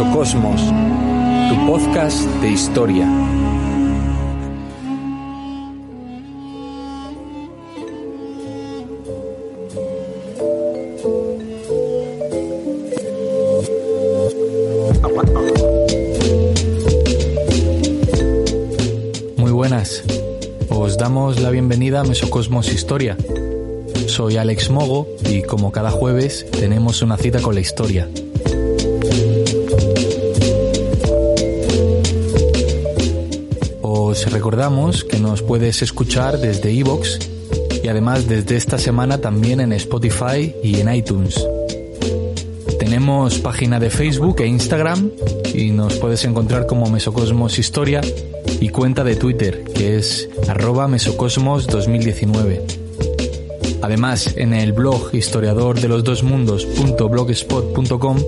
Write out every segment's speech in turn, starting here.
Mesocosmos, tu podcast de historia. Muy buenas, os damos la bienvenida a Mesocosmos Historia. Soy Alex Mogo y como cada jueves tenemos una cita con la historia. Os recordamos que nos puedes escuchar desde iVoox y además desde esta semana también en Spotify y en iTunes. Tenemos página de Facebook e Instagram y nos puedes encontrar como Mesocosmos Historia y cuenta de Twitter que es arroba mesocosmos 2019. Además, en el blog historiador de los dos mundos.blogspot.com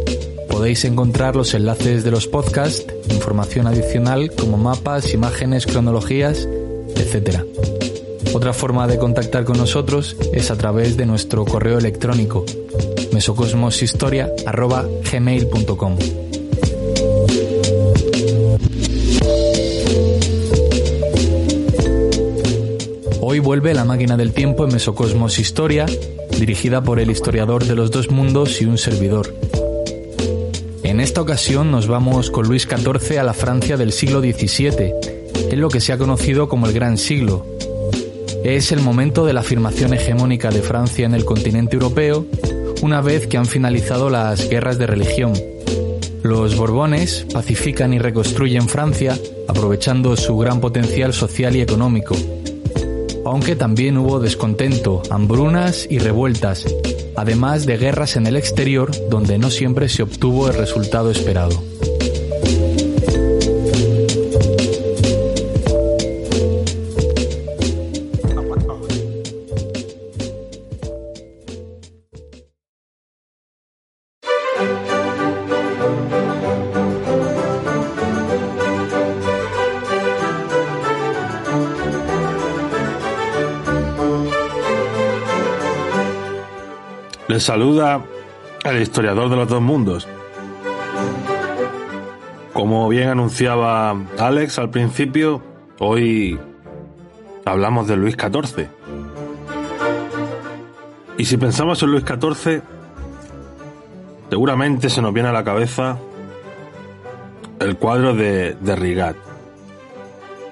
podéis encontrar los enlaces de los podcasts, información adicional como mapas, imágenes, cronologías, etc. Otra forma de contactar con nosotros es a través de nuestro correo electrónico mesocosmoshistoria.gmail.com Hoy vuelve la máquina del tiempo en Mesocosmos Historia, dirigida por el historiador de los dos mundos y un servidor. En esta ocasión nos vamos con Luis XIV a la Francia del siglo XVII, en lo que se ha conocido como el Gran Siglo. Es el momento de la afirmación hegemónica de Francia en el continente europeo, una vez que han finalizado las guerras de religión. Los Borbones pacifican y reconstruyen Francia, aprovechando su gran potencial social y económico aunque también hubo descontento, hambrunas y revueltas, además de guerras en el exterior donde no siempre se obtuvo el resultado esperado. Les saluda el historiador de los dos mundos. Como bien anunciaba Alex al principio, hoy hablamos de Luis XIV. Y si pensamos en Luis XIV, seguramente se nos viene a la cabeza el cuadro de, de Rigat.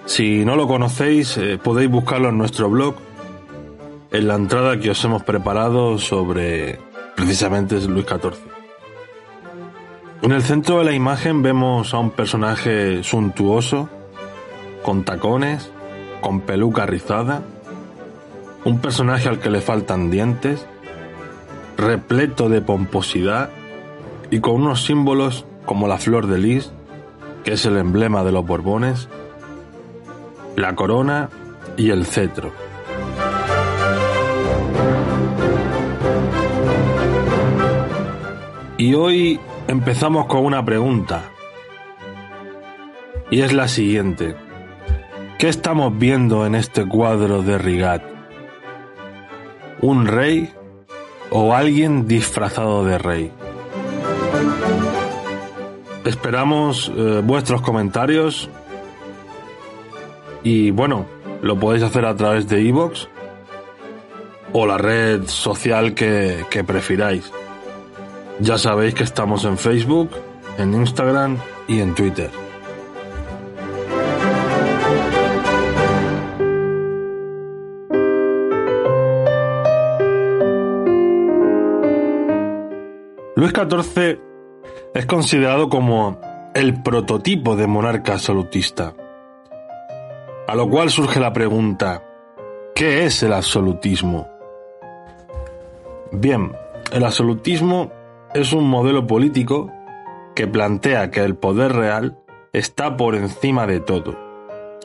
Si no lo conocéis, eh, podéis buscarlo en nuestro blog en la entrada que os hemos preparado sobre precisamente Luis XIV. En el centro de la imagen vemos a un personaje suntuoso, con tacones, con peluca rizada, un personaje al que le faltan dientes, repleto de pomposidad y con unos símbolos como la flor de lis, que es el emblema de los Borbones, la corona y el cetro. Y hoy empezamos con una pregunta. Y es la siguiente. ¿Qué estamos viendo en este cuadro de Rigat? ¿Un rey o alguien disfrazado de rey? Esperamos eh, vuestros comentarios y bueno, lo podéis hacer a través de iVoox o la red social que, que prefiráis. Ya sabéis que estamos en Facebook, en Instagram y en Twitter. Luis XIV es considerado como el prototipo de monarca absolutista. A lo cual surge la pregunta, ¿qué es el absolutismo? Bien, el absolutismo es un modelo político que plantea que el poder real está por encima de todo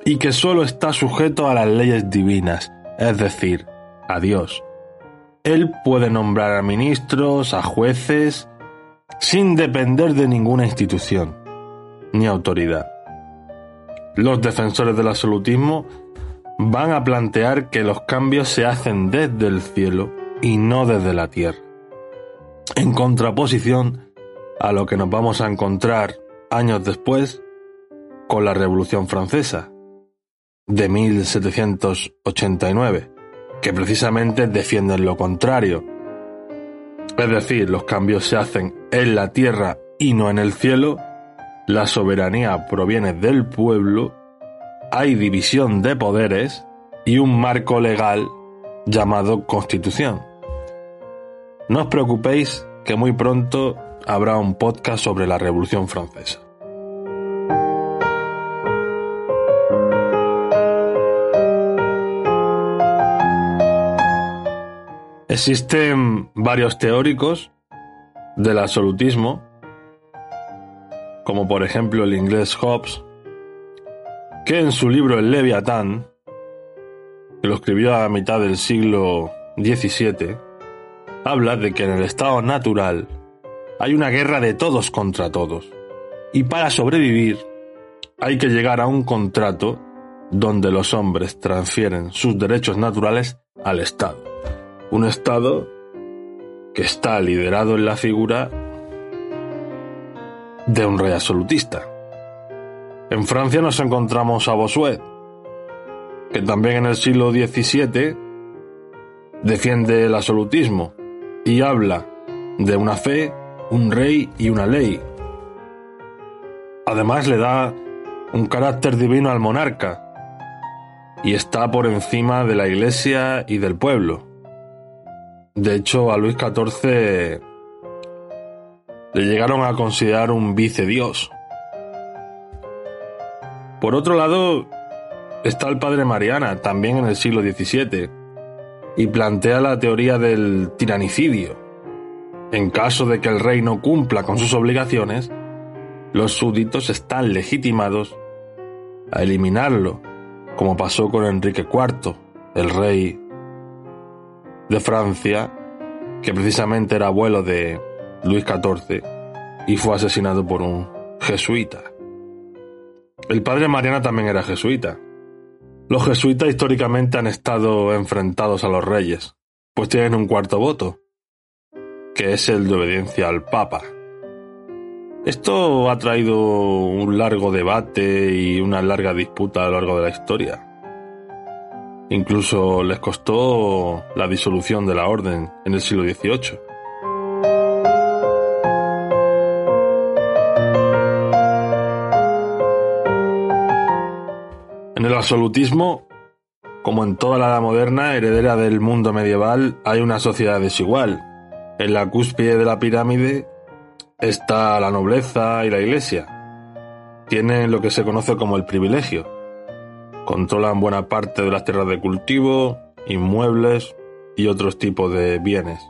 y que solo está sujeto a las leyes divinas, es decir, a Dios. Él puede nombrar a ministros, a jueces, sin depender de ninguna institución ni autoridad. Los defensores del absolutismo van a plantear que los cambios se hacen desde el cielo y no desde la tierra en contraposición a lo que nos vamos a encontrar años después con la Revolución Francesa de 1789, que precisamente defienden lo contrario. Es decir, los cambios se hacen en la tierra y no en el cielo, la soberanía proviene del pueblo, hay división de poderes y un marco legal llamado Constitución. No os preocupéis que muy pronto habrá un podcast sobre la Revolución Francesa. Existen varios teóricos del absolutismo, como por ejemplo el inglés Hobbes, que en su libro El Leviatán, que lo escribió a mitad del siglo XVII, habla de que en el estado natural hay una guerra de todos contra todos. Y para sobrevivir hay que llegar a un contrato donde los hombres transfieren sus derechos naturales al Estado. Un Estado que está liderado en la figura de un rey absolutista. En Francia nos encontramos a Bossuet, que también en el siglo XVII defiende el absolutismo y habla de una fe, un rey y una ley. Además le da un carácter divino al monarca y está por encima de la iglesia y del pueblo. De hecho, a Luis XIV le llegaron a considerar un vicedios. Por otro lado, está el padre Mariana, también en el siglo XVII, y plantea la teoría del tiranicidio. En caso de que el rey no cumpla con sus obligaciones, los súbditos están legitimados a eliminarlo, como pasó con Enrique IV, el rey de Francia, que precisamente era abuelo de Luis XIV y fue asesinado por un jesuita. El padre Mariana también era jesuita, los jesuitas históricamente han estado enfrentados a los reyes, pues tienen un cuarto voto, que es el de obediencia al Papa. Esto ha traído un largo debate y una larga disputa a lo largo de la historia. Incluso les costó la disolución de la orden en el siglo XVIII. En el absolutismo, como en toda la edad moderna, heredera del mundo medieval, hay una sociedad desigual. En la cúspide de la pirámide está la nobleza y la iglesia. Tienen lo que se conoce como el privilegio. Controlan buena parte de las tierras de cultivo, inmuebles y otros tipos de bienes.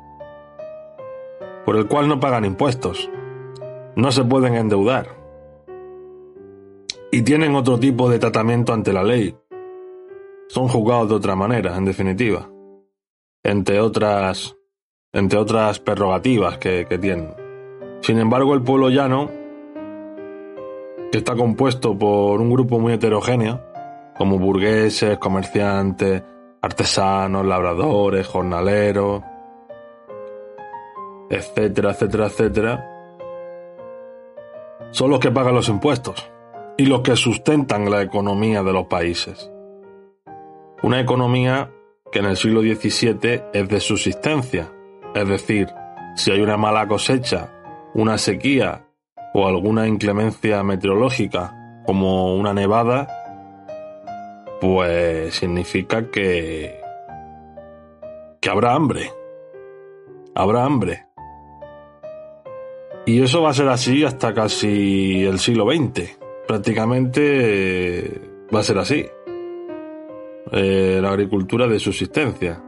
Por el cual no pagan impuestos. No se pueden endeudar y tienen otro tipo de tratamiento ante la ley. Son juzgados de otra manera, en definitiva. Entre otras, entre otras prerrogativas que, tienen. Sin embargo, el pueblo llano, que está compuesto por un grupo muy heterogéneo, como burgueses, comerciantes, artesanos, labradores, jornaleros, etcétera, etcétera, etcétera, son los que pagan los impuestos y los que sustentan la economía de los países. Una economía que en el siglo XVII es de subsistencia, es decir, si hay una mala cosecha, una sequía o alguna inclemencia meteorológica como una nevada, pues significa que que habrá hambre. Habrá hambre. Y eso va a ser así hasta casi el siglo XX prácticamente eh, va a ser así. Eh, la agricultura de subsistencia.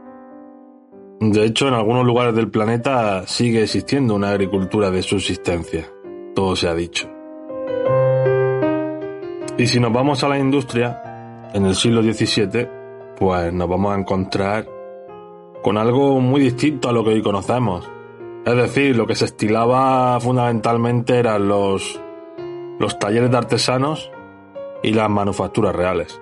De hecho, en algunos lugares del planeta sigue existiendo una agricultura de subsistencia. Todo se ha dicho. Y si nos vamos a la industria, en el siglo XVII, pues nos vamos a encontrar con algo muy distinto a lo que hoy conocemos. Es decir, lo que se estilaba fundamentalmente eran los los talleres de artesanos y las manufacturas reales.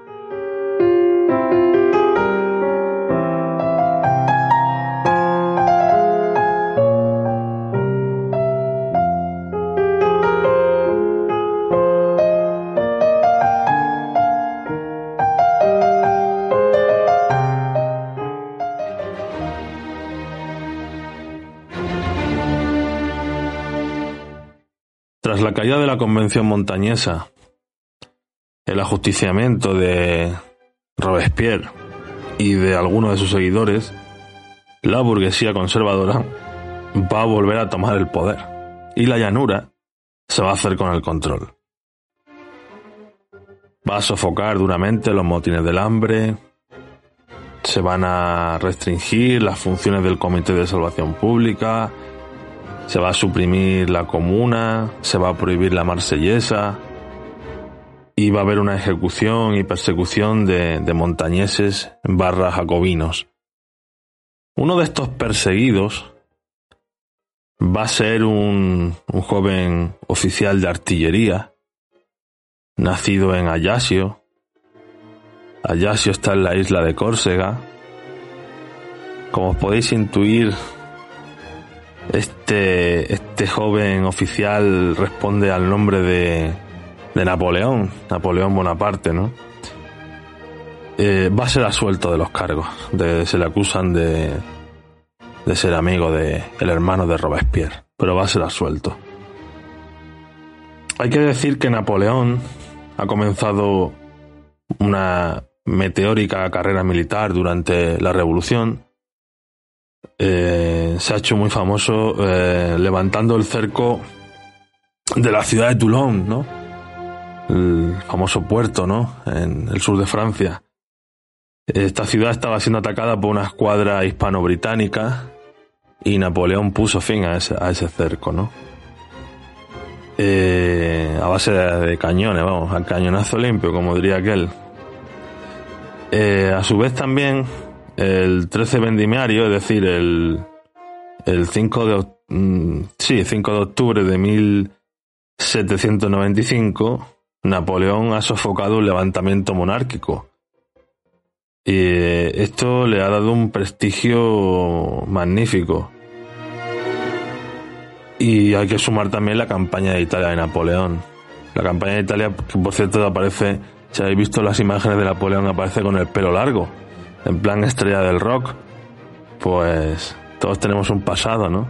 Tras la caída de la Convención montañesa, el ajusticiamiento de Robespierre y de algunos de sus seguidores, la burguesía conservadora va a volver a tomar el poder y la llanura se va a hacer con el control. Va a sofocar duramente los motines del hambre, se van a restringir las funciones del Comité de Salvación Pública, se va a suprimir la comuna, se va a prohibir la marsellesa y va a haber una ejecución y persecución de, montañeses barra jacobinos. Uno de estos perseguidos va a ser un, un joven oficial de artillería, nacido en Ayasio. Ayasio está en la isla de Córcega. Como podéis intuir, este, este joven oficial responde al nombre de, de Napoleón, Napoleón Bonaparte, ¿no? Eh, va a ser asuelto de los cargos. se le acusan de, de ser amigo de el hermano de Robespierre, pero va a ser asuelto. Hay que decir que Napoleón ha comenzado una meteórica carrera militar durante la Revolución eh, se ha hecho muy famoso eh, levantando el cerco de la ciudad de Toulon, ¿no? El famoso puerto, ¿no? En el sur de Francia. Esta ciudad estaba siendo atacada por una escuadra hispano-británica y Napoleón puso fin a ese, a ese cerco, ¿no? Eh, a base de, cañones, vamos, al cañonazo limpio, como diría aquel. a su vez también el 13 vendimiario, es decir, el, el 5 de, mm, sí, 5 de octubre de 1795, Napoleón ha sofocado un levantamiento monárquico. Y esto le ha dado un prestigio magnífico. Y hay que sumar también la campaña de Italia de Napoleón. La campaña de Italia, que por cierto aparece, si habéis visto las imágenes de Napoleón, aparece con el pelo largo en plan estrella del rock, pues todos tenemos un pasado, ¿no?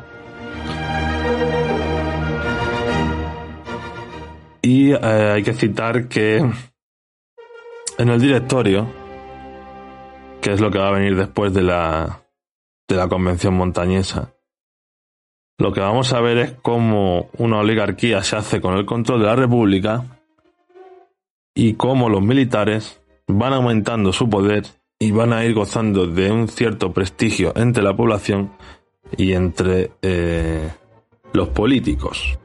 Y eh, hay que citar que en el directorio, que es lo que va a venir después de la, de la convención montañesa, lo que vamos a ver es cómo una oligarquía se hace con el control de la república y cómo los militares van aumentando su poder y van a ir gozando de un cierto prestigio entre la población y entre eh, los políticos.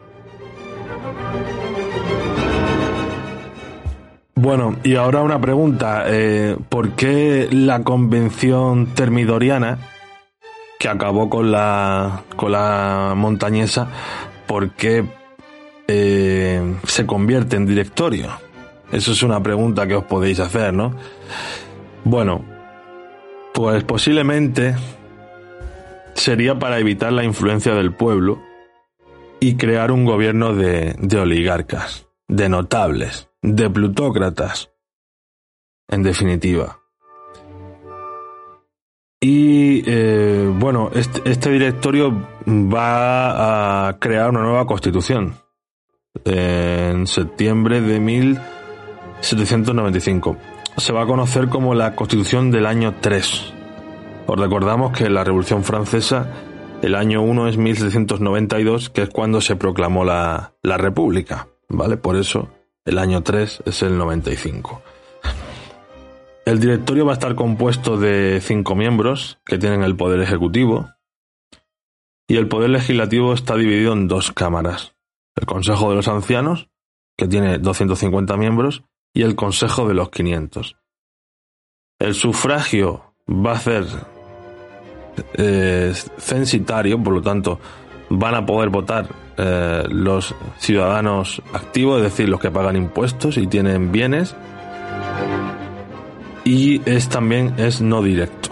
Bueno, y ahora una pregunta. Eh, ¿Por qué la convención termidoriana, que acabó con la, con la montañesa, por qué eh, se convierte en directorio? Eso es una pregunta que os podéis hacer, ¿no? Bueno, pues posiblemente sería para evitar la influencia del pueblo y crear un gobierno de, oligarcas, de notables, de plutócratas, en definitiva. Y eh, bueno, este, este, directorio va a crear una nueva constitución en septiembre de 1795 se va a conocer como la Constitución del año 3. Os recordamos que la Revolución Francesa, el año 1 es 1792, que es cuando se proclamó la, la República, ¿vale? Por eso el año 3 es el 95. El directorio va a estar compuesto de cinco miembros que tienen el poder ejecutivo y el poder legislativo está dividido en dos cámaras. El Consejo de los Ancianos, que tiene 250 miembros, y el Consejo de los 500. El sufragio va a ser eh, censitario, por lo tanto, van a poder votar eh, los ciudadanos activos, es decir, los que pagan impuestos y tienen bienes. Y es también es no directo,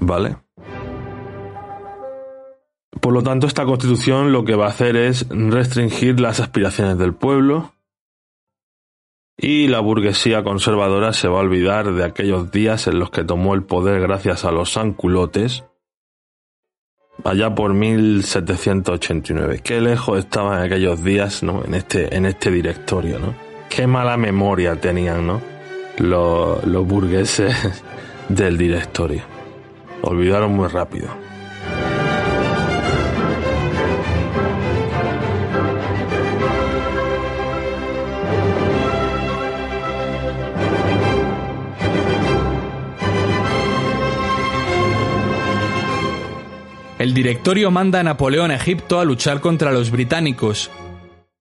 ¿vale? Por lo tanto, esta constitución lo que va a hacer es restringir las aspiraciones del pueblo, y la burguesía conservadora se va a olvidar de aquellos días en los que tomó el poder gracias a los sanculotes allá por 1789. Qué lejos estaban aquellos días, ¿no? En este, en este directorio, ¿no? Qué mala memoria tenían, ¿no? Los, los burgueses del directorio. Olvidaron muy rápido. El directorio manda a Napoleón a Egipto a luchar contra los británicos.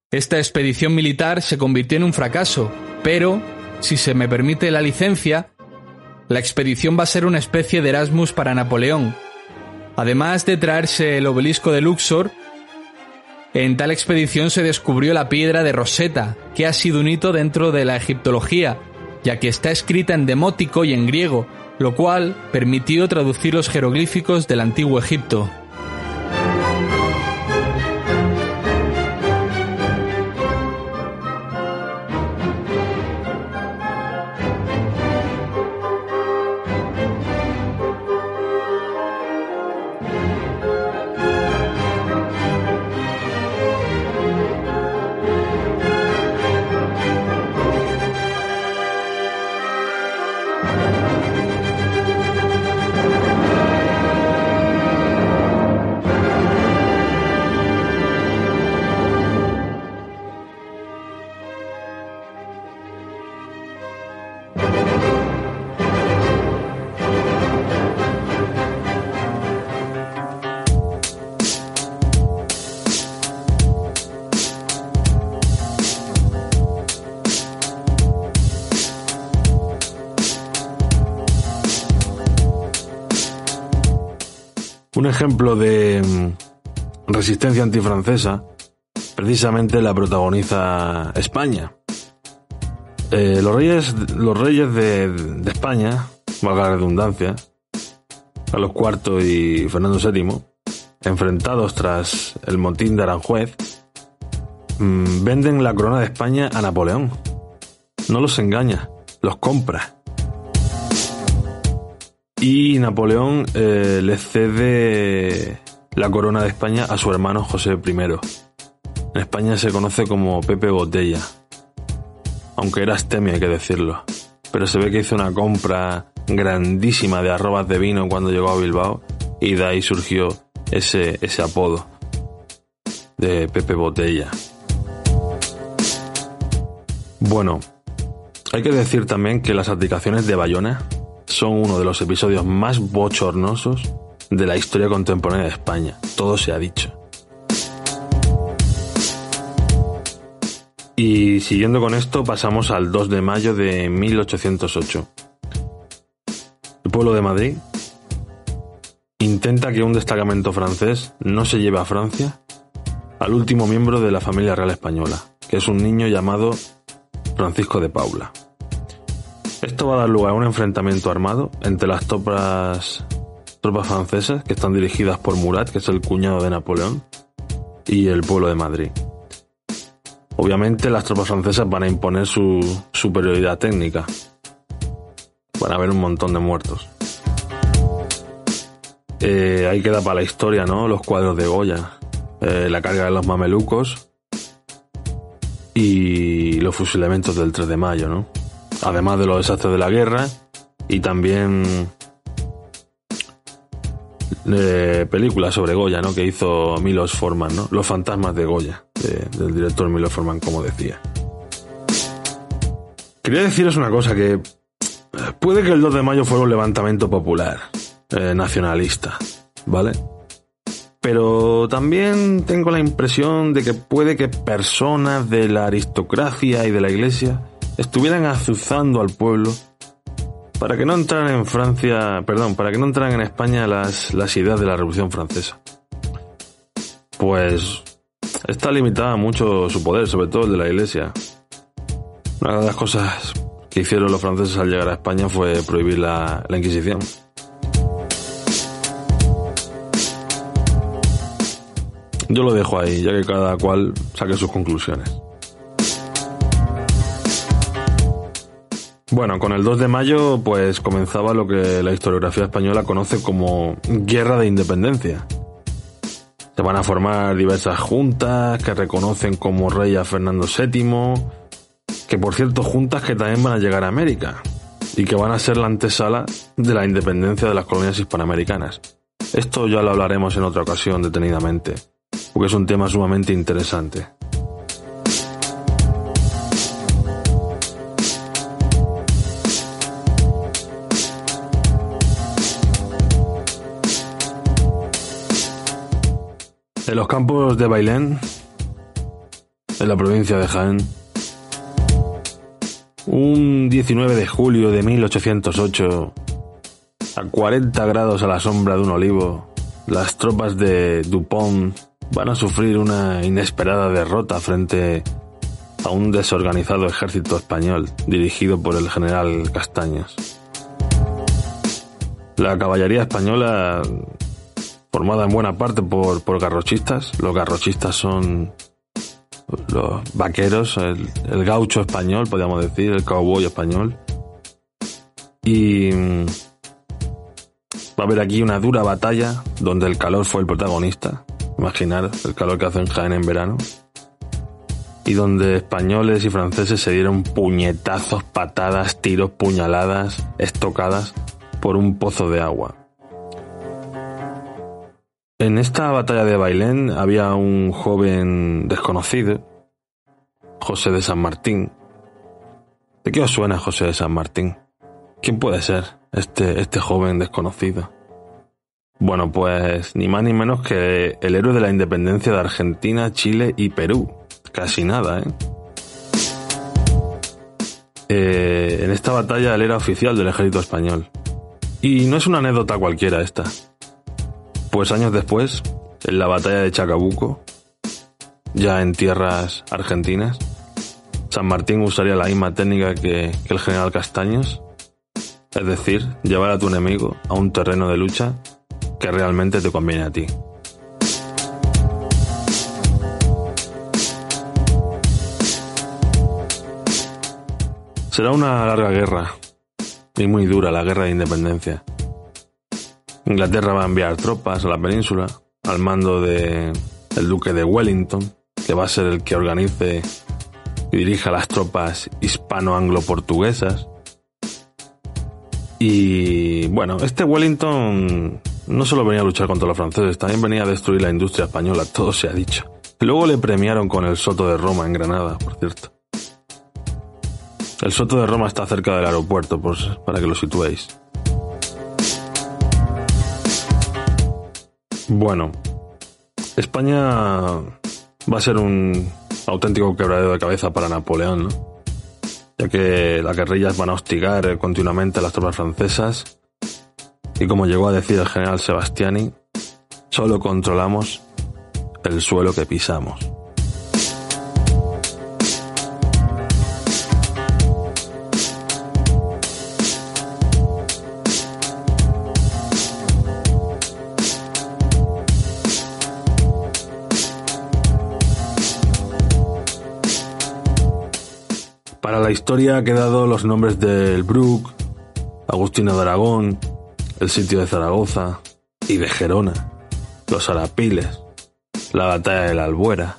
Esta expedición militar se convirtió en un fracaso, pero, si se me permite la licencia, la expedición va a ser una especie de Erasmus para Napoleón. Además de traerse el obelisco de Luxor, en tal expedición se descubrió la piedra de Rosetta, que ha sido un hito dentro de la egiptología, ya que está escrita en demótico y en griego, lo cual permitió traducir los jeroglíficos del antiguo Egipto. Ejemplo de mm, resistencia antifrancesa, precisamente la protagoniza España. Eh, los reyes, los reyes de, España, valga la redundancia, Carlos IV y Fernando VII, enfrentados tras el motín de Aranjuez, mmm, venden la corona de España a Napoleón. No los engaña, los compra y Napoleón eh, le cede la corona de España a su hermano José I. En España se conoce como Pepe Botella, aunque era astemio hay que decirlo. Pero se ve que hizo una compra grandísima de arrobas de vino cuando llegó a Bilbao y de ahí surgió ese, ese apodo de Pepe Botella. Bueno, hay que decir también que las abdicaciones de Bayona son uno de los episodios más bochornosos de la historia contemporánea de España. Todo se ha dicho. Y siguiendo con esto, pasamos al 2 de mayo de 1808. El pueblo de Madrid intenta que un destacamento francés no se lleve a Francia al último miembro de la familia real española, que es un niño llamado Francisco de Paula. Esto va a dar lugar a un enfrentamiento armado entre las tropas, tropas francesas, que están dirigidas por Murat, que es el cuñado de Napoleón, y el pueblo de Madrid. Obviamente las tropas francesas van a imponer su superioridad técnica. Van a haber un montón de muertos. Eh, ahí queda para la historia, ¿no? Los cuadros de Goya, eh, la carga de los mamelucos y los fusilamientos del 3 de mayo, ¿no? Además de los desastres de la guerra y también eh, películas sobre Goya, ¿no? Que hizo Milos Forman, ¿no? Los fantasmas de Goya, del director Milos Forman, como decía. Quería deciros una cosa, que puede que el 2 de mayo fuera un levantamiento popular, eh, nacionalista, ¿vale? Pero también tengo la impresión de que puede que personas de la aristocracia y de la iglesia estuvieran azuzando al pueblo para que no entraran en Francia, perdón, para que no entraran en España las, las ideas de la Revolución Francesa. Pues está limitada mucho su poder, sobre todo el de la Iglesia. Una de las cosas que hicieron los franceses al llegar a España fue prohibir la, la Inquisición. Yo lo dejo ahí, ya que cada cual saque sus conclusiones. Bueno, con el 2 de mayo pues comenzaba lo que la historiografía española conoce como Guerra de Independencia. Se van a formar diversas juntas que reconocen como rey a Fernando VII, que por cierto juntas que también van a llegar a América y que van a ser la antesala de la independencia de las colonias hispanoamericanas. Esto ya lo hablaremos en otra ocasión detenidamente, porque es un tema sumamente interesante. En los campos de Bailén, en la provincia de Jaén, un 19 de julio de 1808, a 40 grados a la sombra de un olivo, las tropas de Dupont van a sufrir una inesperada derrota frente a un desorganizado ejército español dirigido por el general Castañas. La caballería española formada en buena parte por, por garrochistas. Los garrochistas son los vaqueros, el, el, gaucho español, podríamos decir, el cowboy español. Y mm, va a haber aquí una dura batalla donde el calor fue el protagonista. Imaginar el calor que hace en Jaén en verano. Y donde españoles y franceses se dieron puñetazos, patadas, tiros, puñaladas, estocadas por un pozo de agua. En esta batalla de Bailén había un joven desconocido, José de San Martín. ¿De qué os suena José de San Martín? ¿Quién puede ser este, este joven desconocido? Bueno, pues ni más ni menos que el héroe de la independencia de Argentina, Chile y Perú. Casi nada, ¿eh? eh en esta batalla él era oficial del ejército español. Y no es una anécdota cualquiera esta. Pues años después, en la batalla de Chacabuco, ya en tierras argentinas, San Martín usaría la misma técnica que, el general Castaños, es decir, llevar a tu enemigo a un terreno de lucha que realmente te conviene a ti. Será una larga guerra, y muy dura la guerra de independencia. Inglaterra va a enviar tropas a la península al mando de el duque de Wellington, que va a ser el que organice y dirija las tropas hispano-anglo-portuguesas. Y bueno, este Wellington no solo venía a luchar contra los franceses, también venía a destruir la industria española, todo se ha dicho. Luego le premiaron con el Soto de Roma en Granada, por cierto. El Soto de Roma está cerca del aeropuerto, pues, para que lo situéis. Bueno, España va a ser un auténtico quebradero de cabeza para Napoleón. Ya que las guerrillas van a hostigar continuamente a las tropas francesas y como llegó a decir el general Sebastiani, solo controlamos el suelo que pisamos. La historia ha quedado los nombres del Bruc, Agustino de Aragón, el sitio de Zaragoza y de Gerona, los Arapiles, la batalla de la Albuera.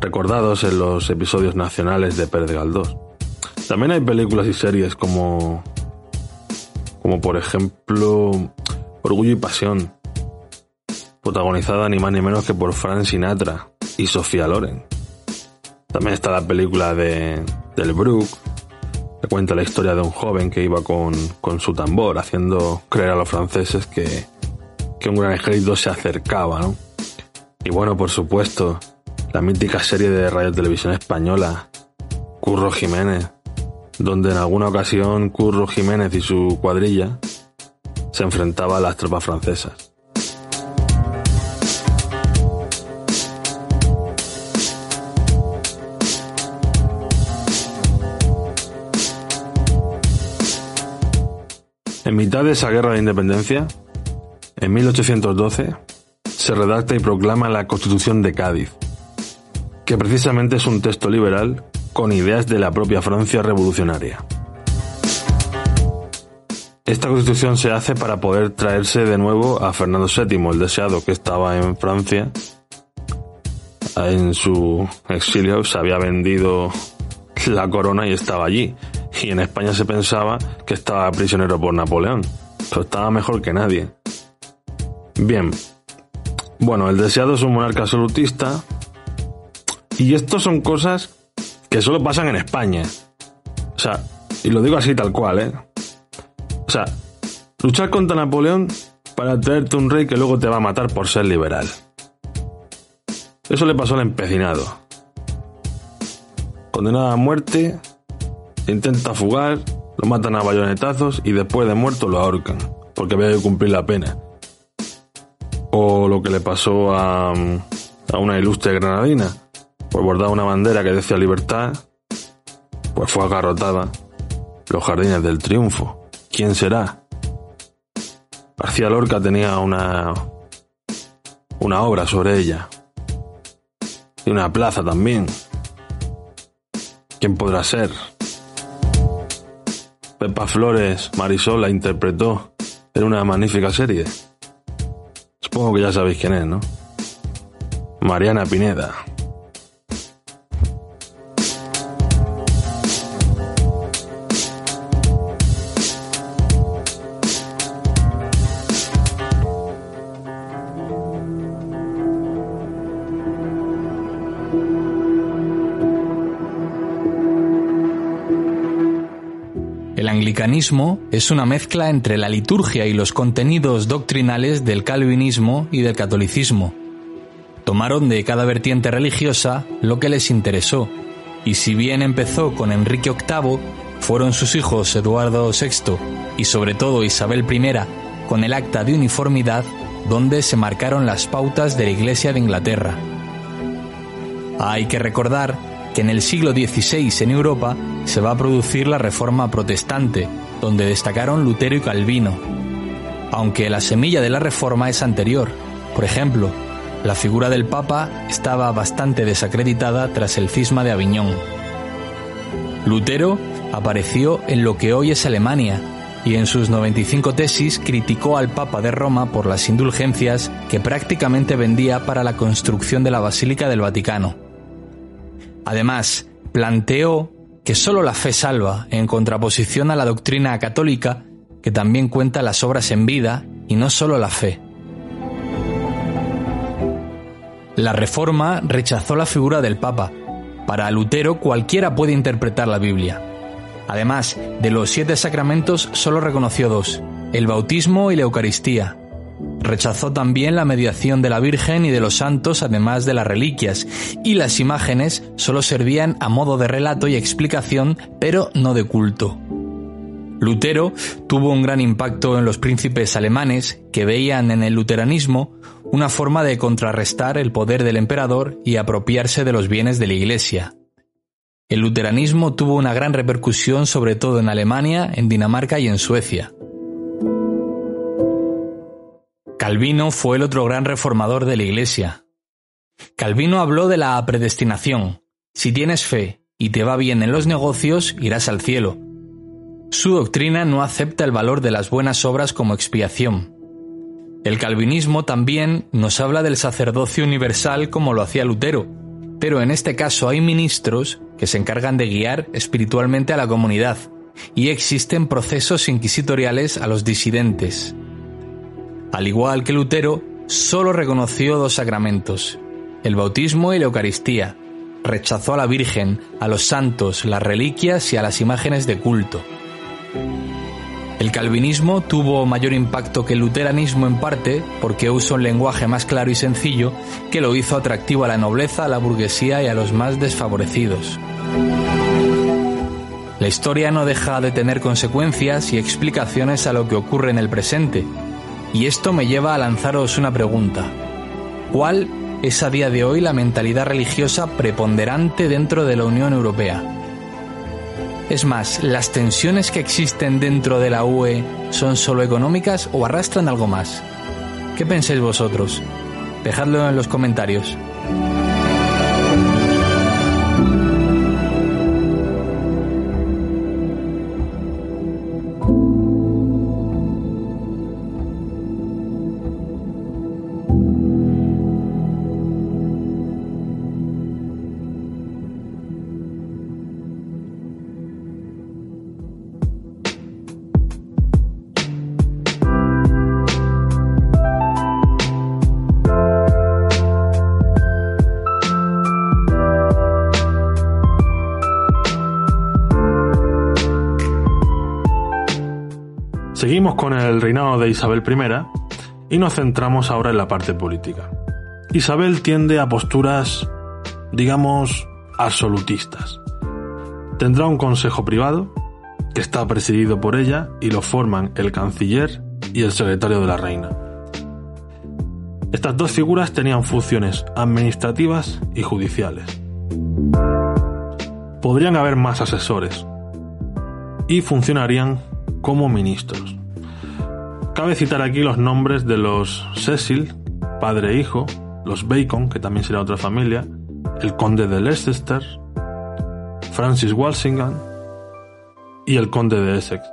Recordados en los episodios nacionales de Pérez Galdós. También hay películas y series como, como por ejemplo Orgullo y Pasión, protagonizada ni más ni menos que por Frank Sinatra y Sofía Loren. También está la película de, del Brook, que cuenta la historia de un joven que iba con, con su tambor, haciendo creer a los franceses que, que un gran ejército se acercaba, ¿no? Y bueno, por supuesto, la mítica serie de radio televisión española, Curro Jiménez, donde en alguna ocasión Curro Jiménez y su cuadrilla se enfrentaba a las tropas francesas. En mitad de esa guerra de independencia, en 1812, se redacta y proclama la Constitución de Cádiz, que precisamente es un texto liberal con ideas de la propia Francia revolucionaria. esta constitución se hace para poder traerse de nuevo a Fernando VII, el deseado que estaba en Francia. En su exilio se había vendido la corona y estaba allí. Y en España se pensaba que estaba prisionero por Napoleón. Pero estaba mejor que nadie. Bien. Bueno, el deseado es un monarca absolutista. Y esto son cosas que solo pasan en España. O sea, y lo digo así tal cual, ¿eh? O sea, luchar contra Napoleón para traerte un rey que luego te va a matar por ser liberal. Eso le pasó al empecinado. Condenado a muerte, intenta fugar, lo matan a bayonetazos y después de muerto lo ahorcan, porque había que cumplir la pena. O lo que le pasó a, a una ilustre granadina, por bordar una bandera que decía libertad, pues fue agarrotada. Los jardines del triunfo. ¿Quién será? García Lorca tenía una una obra sobre ella. Y una plaza también. ¿Quién podrá ser? Pepa Flores, Marisol la interpretó en una magnífica serie. Supongo que ya sabéis quién es, ¿no? Mariana Pineda. Anglicanismo es una mezcla entre la liturgia y los contenidos doctrinales del calvinismo y del catolicismo. Tomaron de cada vertiente religiosa lo que les interesó, y si bien empezó con Enrique VIII, fueron sus hijos Eduardo VI y sobre todo Isabel I con el acta de uniformidad donde se marcaron las pautas de la Iglesia de Inglaterra. Hay que recordar que en el siglo XVI en Europa se va a producir la Reforma Protestante, donde destacaron Lutero y Calvino, aunque la semilla de la Reforma es anterior. Por ejemplo, la figura del Papa estaba bastante desacreditada tras el cisma de Aviñón. Lutero apareció en lo que hoy es Alemania y en sus 95 tesis criticó al Papa de Roma por las indulgencias que prácticamente vendía para la construcción de la Basílica del Vaticano. Además, planteó que sólo la fe salva, en contraposición a la doctrina católica, que también cuenta las obras en vida y no sólo la fe. La Reforma rechazó la figura del Papa. Para Lutero cualquiera puede interpretar la Biblia. Además, de los siete sacramentos solo reconoció dos, el bautismo y la Eucaristía, Rechazó también la mediación de la Virgen y de los santos, además de las reliquias, y las imágenes solo servían a modo de relato y explicación, pero no de culto. Lutero tuvo un gran impacto en los príncipes alemanes que veían en el luteranismo una forma de contrarrestar el poder del emperador y apropiarse de los bienes de la Iglesia. El luteranismo tuvo una gran repercusión sobre todo en Alemania, en Dinamarca y en Suecia. Calvino fue el otro gran reformador de la Iglesia. Calvino habló de la predestinación. Si tienes fe y te va bien en los negocios, irás al cielo. Su doctrina no acepta el valor de las buenas obras como expiación. El calvinismo también nos habla del sacerdocio universal como lo hacía Lutero, pero en este caso hay ministros que se encargan de guiar espiritualmente a la comunidad, y existen procesos inquisitoriales a los disidentes. Al igual que Lutero, solo reconoció dos sacramentos, el bautismo y la Eucaristía. Rechazó a la Virgen, a los santos, las reliquias y a las imágenes de culto. El calvinismo tuvo mayor impacto que el luteranismo en parte porque usa un lenguaje más claro y sencillo que lo hizo atractivo a la nobleza, a la burguesía y a los más desfavorecidos. La historia no deja de tener consecuencias y explicaciones a lo que ocurre en el presente, y esto me lleva a lanzaros una pregunta. ¿Cuál es a día de hoy la mentalidad religiosa preponderante dentro de la Unión Europea? Es más, ¿las tensiones que existen dentro de la UE son solo económicas o arrastran algo más? ¿Qué pensáis vosotros? Dejadlo en los comentarios. Con el reinado de Isabel I y nos centramos ahora en la parte política. Isabel tiende a posturas, digamos, absolutistas. Tendrá un consejo privado que está presidido por ella y lo forman el canciller y el secretario de la reina. Estas dos figuras tenían funciones administrativas y judiciales. Podrían haber más asesores y funcionarían como ministros. Cabe citar aquí los nombres de los Cecil, padre e hijo, los Bacon, que también será otra familia, el conde de Leicester, Francis Walsingham y el conde de Essex.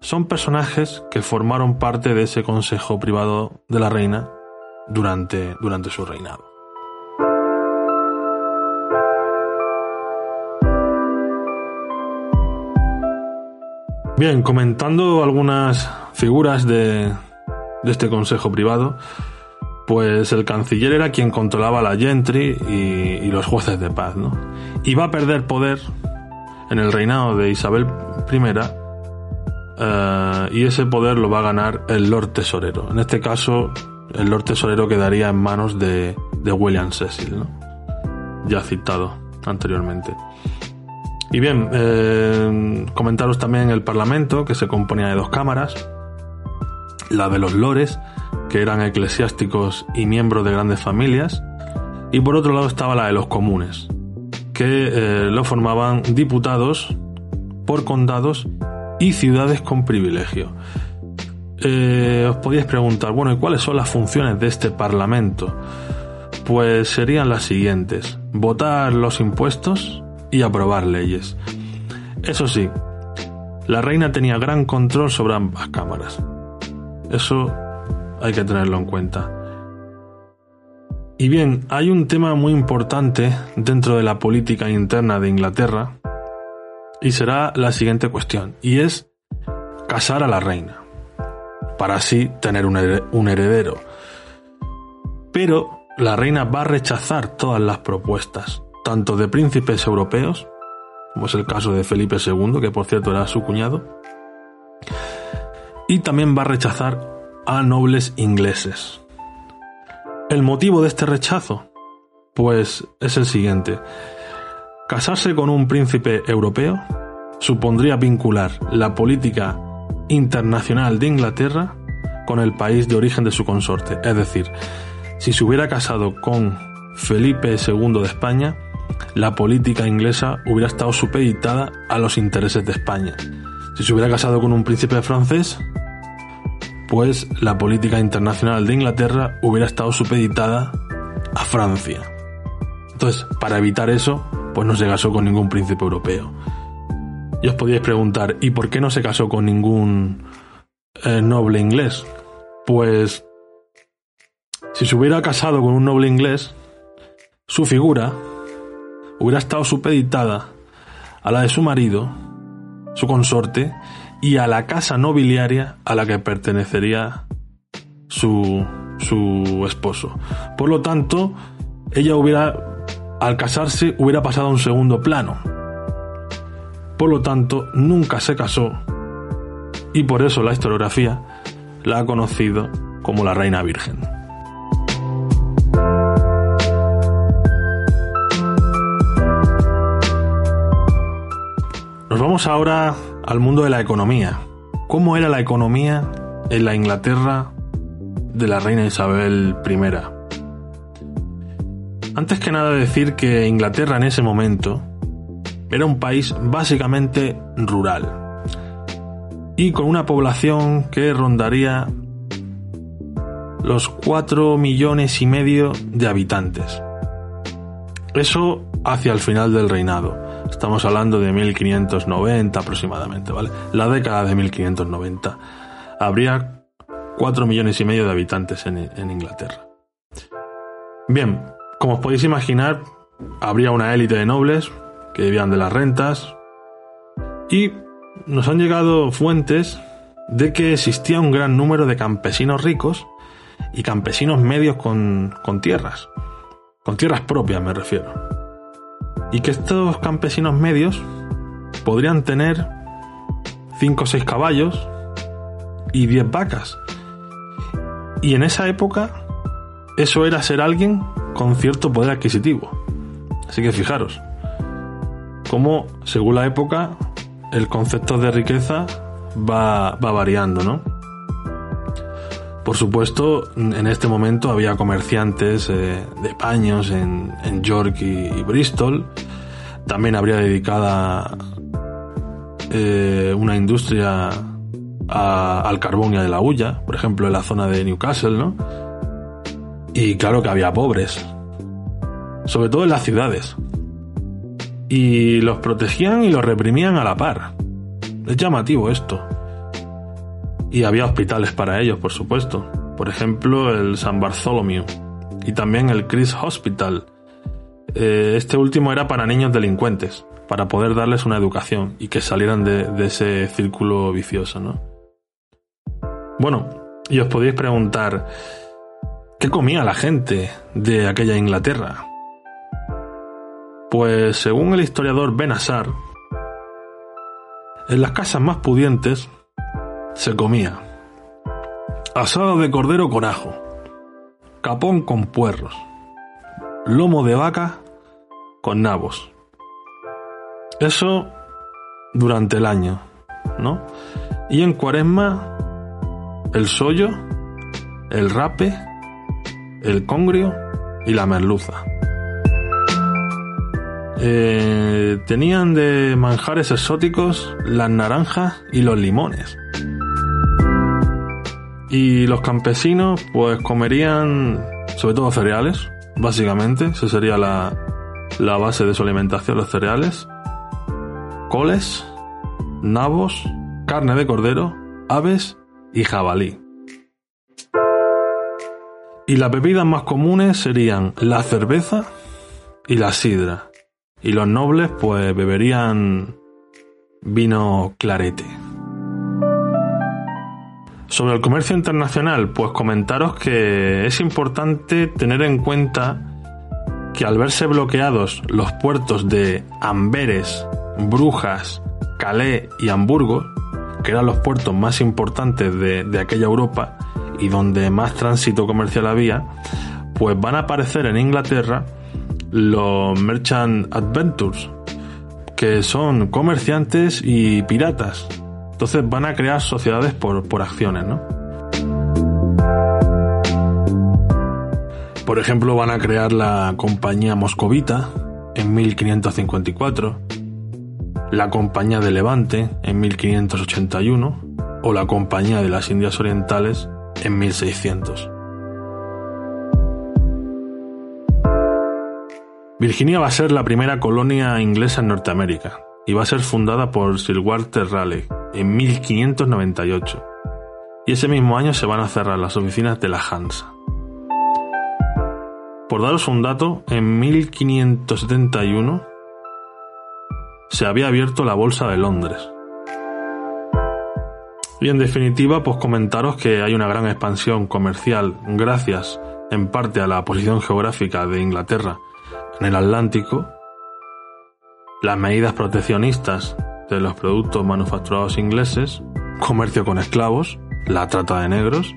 Son personajes que formaron parte de ese consejo privado de la reina durante, durante su reinado. Bien, comentando algunas figuras de, este consejo privado, pues el canciller era quien controlaba la gentry y, los jueces de paz, ¿no? Y va a perder poder en el reinado de Isabel I eh, y ese poder lo va a ganar el Lord Tesorero. En este caso, el Lord Tesorero quedaría en manos de, de William Cecil, ¿no? ya citado anteriormente. Y bien, eh, comentaros también el Parlamento, que se componía de dos cámaras, la de los lores, que eran eclesiásticos y miembros de grandes familias, y por otro lado estaba la de los comunes, que eh, lo formaban diputados por condados y ciudades con privilegio. Eh, os podíais preguntar, bueno, ¿y cuáles son las funciones de este Parlamento? Pues serían las siguientes. Votar los impuestos, y aprobar leyes. Eso sí, la reina tenía gran control sobre ambas cámaras. Eso hay que tenerlo en cuenta. Y bien, hay un tema muy importante dentro de la política interna de Inglaterra y será la siguiente cuestión, y es casar a la reina, para así tener un heredero. Pero la reina va a rechazar todas las propuestas tanto de príncipes europeos, como es el caso de Felipe II, que por cierto era su cuñado, y también va a rechazar a nobles ingleses. El motivo de este rechazo, pues es el siguiente. Casarse con un príncipe europeo supondría vincular la política internacional de Inglaterra con el país de origen de su consorte. Es decir, si se hubiera casado con Felipe II de España, la política inglesa hubiera estado supeditada a los intereses de España. Si se hubiera casado con un príncipe francés, pues la política internacional de Inglaterra hubiera estado supeditada a Francia. Entonces, para evitar eso, pues no se casó con ningún príncipe europeo. Y os podíais preguntar, ¿y por qué no se casó con ningún eh, noble inglés? Pues, si se hubiera casado con un noble inglés, su figura hubiera estado supeditada a la de su marido, su consorte, y a la casa nobiliaria a la que pertenecería su, su esposo. Por lo tanto, ella hubiera, al casarse, hubiera pasado a un segundo plano. Por lo tanto, nunca se casó y por eso la historiografía la ha conocido como la Reina Virgen. Vamos ahora al mundo de la economía. ¿Cómo era la economía en la Inglaterra de la reina Isabel I? Antes que nada decir que Inglaterra en ese momento era un país básicamente rural y con una población que rondaría los 4 millones y medio de habitantes. Eso hacia el final del reinado. Estamos hablando de 1590 aproximadamente, ¿vale? La década de 1590. Habría 4 millones y medio de habitantes en, en Inglaterra. Bien, como os podéis imaginar, habría una élite de nobles que vivían de las rentas y nos han llegado fuentes de que existía un gran número de campesinos ricos y campesinos medios con, con tierras, con tierras propias me refiero y que estos campesinos medios podrían tener 5 o 6 caballos, y 10 vacas. Y en esa época, eso era ser alguien con cierto poder adquisitivo. Así que fijaros, cómo según la época el concepto de riqueza va, va variando, ¿no? Por supuesto, en este momento había comerciantes eh, de paños en, York y, Bristol. También habría dedicada eh, una industria al carbón y a la hulla, por ejemplo, en la zona de Newcastle, ¿no? Y claro que había pobres, sobre todo en las ciudades. Y los protegían y los reprimían a la par. Es llamativo esto y había hospitales para ellos, por supuesto. Por ejemplo, el San Bartholomew y también el Chris Hospital. Eh, este último era para niños delincuentes, para poder darles una educación y que salieran de, de ese círculo vicioso, ¿no? Bueno, y os podéis preguntar, ¿qué comía la gente de aquella Inglaterra? Pues según el historiador Ben Assar, en las casas más pudientes se comía asado de cordero con ajo, capón con puerros, lomo de vaca con nabos. Eso durante el año, ¿no? Y en cuaresma, el sollo, el rape, el congrio y la merluza. Eh, tenían de manjares exóticos las naranjas y los limones. Y los campesinos pues comerían sobre todo cereales, básicamente, esa sería la, la base de su alimentación, los cereales, coles, nabos, carne de cordero, aves y jabalí. Y las bebidas más comunes serían la cerveza y la sidra. Y los nobles pues beberían vino clarete. Sobre el comercio internacional, pues comentaros que es importante tener en cuenta que al verse bloqueados los puertos de Amberes, Brujas, Calais y Hamburgo, que eran los puertos más importantes de, de aquella Europa y donde más tránsito comercial había, pues van a aparecer en Inglaterra los Merchant Adventures, que son comerciantes y piratas, entonces van a crear sociedades por, por acciones, ¿no? Por ejemplo, van a crear la compañía moscovita en 1554, la compañía de Levante en 1581 o la compañía de las Indias Orientales en 1600. Virginia va a ser la primera colonia inglesa en Norteamérica y va a ser fundada por Sir Walter Raleigh en 1598. Y ese mismo año se van a cerrar las oficinas de la Hansa. Por daros un dato, en 1571 se había abierto la Bolsa de Londres. Y en definitiva, pues comentaros que hay una gran expansión comercial gracias en parte a la posición geográfica de Inglaterra en el Atlántico, las medidas proteccionistas de los productos manufacturados ingleses, comercio con esclavos, la trata de negros,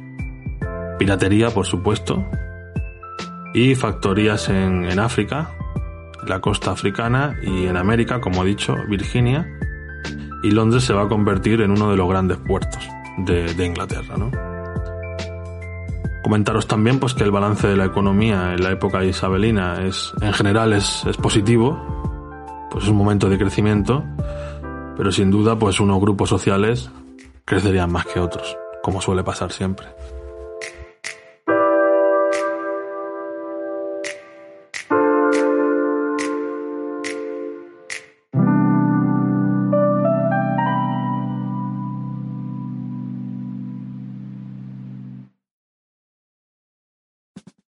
piratería, por supuesto, y factorías en, África, la costa africana y en América, como he dicho, Virginia, y Londres se va a convertir en uno de los grandes puertos de, Inglaterra, Comentaros también pues que el balance de la economía en la época isabelina es en general es, es positivo, pues es un momento de crecimiento, pero sin duda, pues unos grupos sociales crecerían más que otros, como suele pasar siempre.